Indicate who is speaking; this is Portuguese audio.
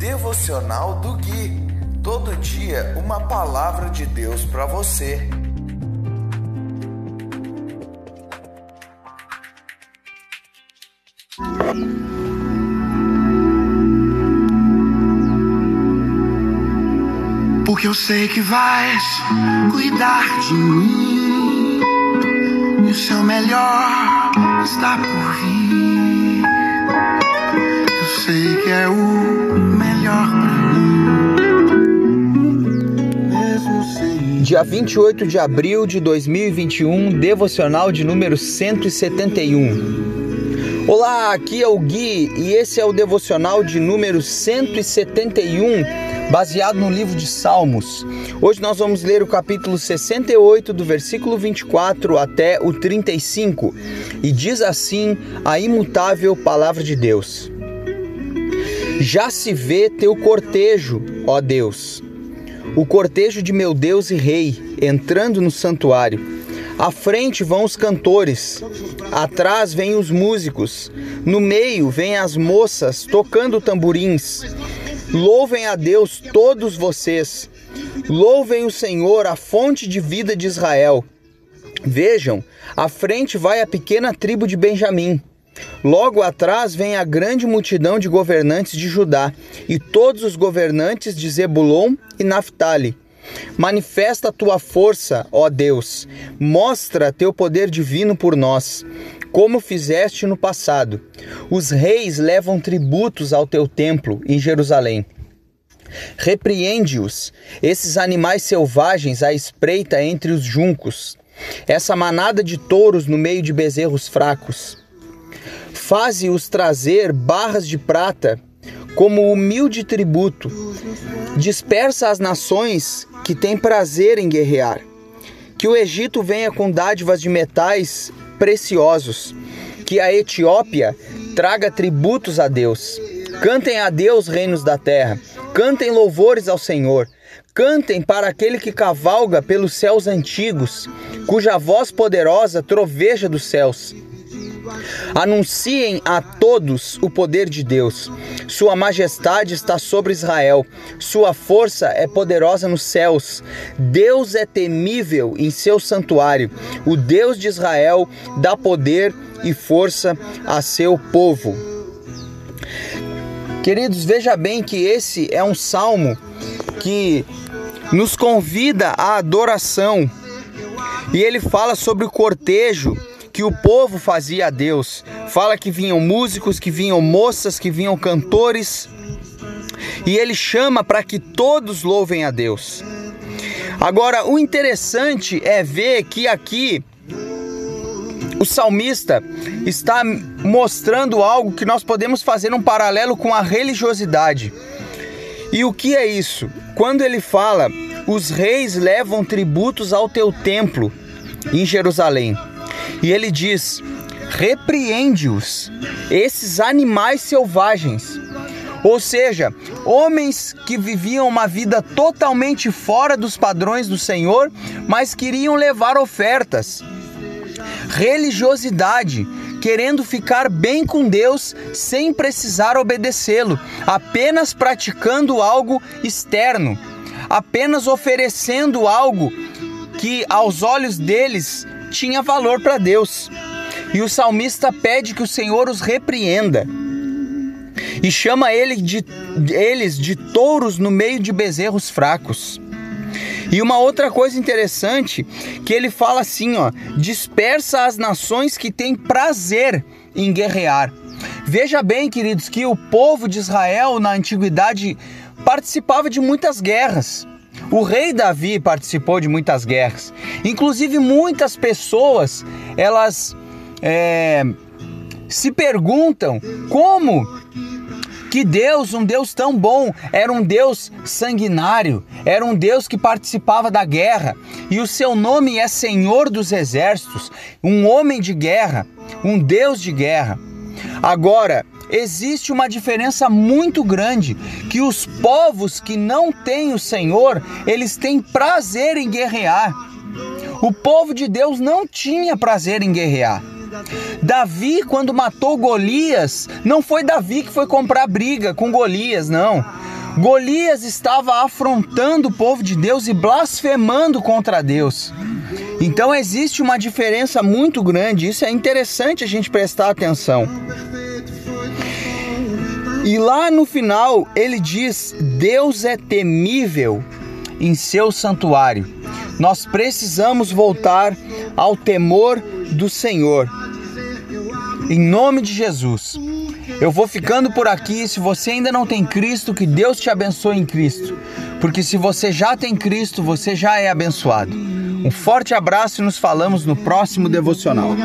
Speaker 1: Devocional do Gui. Todo dia uma palavra de Deus para você.
Speaker 2: Porque eu sei que vais cuidar de mim. E o seu melhor está por vir. Eu sei que é o
Speaker 3: Dia 28 de abril de 2021, devocional de número 171. Olá, aqui é o Gui e esse é o devocional de número 171 baseado no livro de Salmos. Hoje nós vamos ler o capítulo 68, do versículo 24 até o 35, e diz assim a imutável palavra de Deus: Já se vê teu cortejo, ó Deus, o cortejo de meu Deus e Rei, entrando no santuário. À frente vão os cantores, atrás vêm os músicos, no meio vêm as moças tocando tamborins. Louvem a Deus todos vocês. Louvem o Senhor, a fonte de vida de Israel. Vejam, à frente vai a pequena tribo de Benjamim. Logo atrás vem a grande multidão de governantes de Judá e todos os governantes de Zebulon e Naphtali. Manifesta a tua força, ó Deus. Mostra teu poder divino por nós como fizeste no passado. Os reis levam tributos ao teu templo em Jerusalém. Repreende-os, esses animais selvagens à espreita entre os juncos, essa manada de touros no meio de bezerros fracos. Faze-os trazer barras de prata como humilde tributo. Dispersa as nações que têm prazer em guerrear. Que o Egito venha com dádivas de metais preciosos. Que a Etiópia traga tributos a Deus. Cantem a Deus, reinos da terra. Cantem louvores ao Senhor. Cantem para aquele que cavalga pelos céus antigos, cuja voz poderosa troveja dos céus. Anunciem a todos o poder de Deus. Sua majestade está sobre Israel. Sua força é poderosa nos céus. Deus é temível em seu santuário. O Deus de Israel dá poder e força a seu povo. Queridos, veja bem que esse é um salmo que nos convida à adoração. E ele fala sobre o cortejo que o povo fazia a Deus. Fala que vinham músicos, que vinham moças, que vinham cantores. E ele chama para que todos louvem a Deus. Agora, o interessante é ver que aqui o salmista está mostrando algo que nós podemos fazer um paralelo com a religiosidade. E o que é isso? Quando ele fala, os reis levam tributos ao teu templo em Jerusalém. E ele diz: repreende-os, esses animais selvagens. Ou seja, homens que viviam uma vida totalmente fora dos padrões do Senhor, mas queriam levar ofertas. Religiosidade, querendo ficar bem com Deus sem precisar obedecê-lo, apenas praticando algo externo, apenas oferecendo algo que aos olhos deles tinha valor para Deus. E o salmista pede que o Senhor os repreenda e chama ele de, eles de touros no meio de bezerros fracos. E uma outra coisa interessante que ele fala assim, ó, dispersa as nações que têm prazer em guerrear. Veja bem, queridos, que o povo de Israel na antiguidade participava de muitas guerras. O rei Davi participou de muitas guerras. Inclusive, muitas pessoas elas é, se perguntam como que Deus, um Deus tão bom, era um Deus sanguinário, era um Deus que participava da guerra e o seu nome é Senhor dos Exércitos, um homem de guerra, um Deus de guerra. Agora, existe uma diferença muito grande que os povos que não têm o Senhor, eles têm prazer em guerrear. O povo de Deus não tinha prazer em guerrear. Davi, quando matou Golias, não foi Davi que foi comprar briga com Golias, não. Golias estava afrontando o povo de Deus e blasfemando contra Deus. Então existe uma diferença muito grande, isso é interessante a gente prestar atenção. E lá no final ele diz: Deus é temível em seu santuário. Nós precisamos voltar ao temor do Senhor. Em nome de Jesus. Eu vou ficando por aqui. Se você ainda não tem Cristo, que Deus te abençoe em Cristo. Porque se você já tem Cristo, você já é abençoado. Um forte abraço e nos falamos no próximo devocional.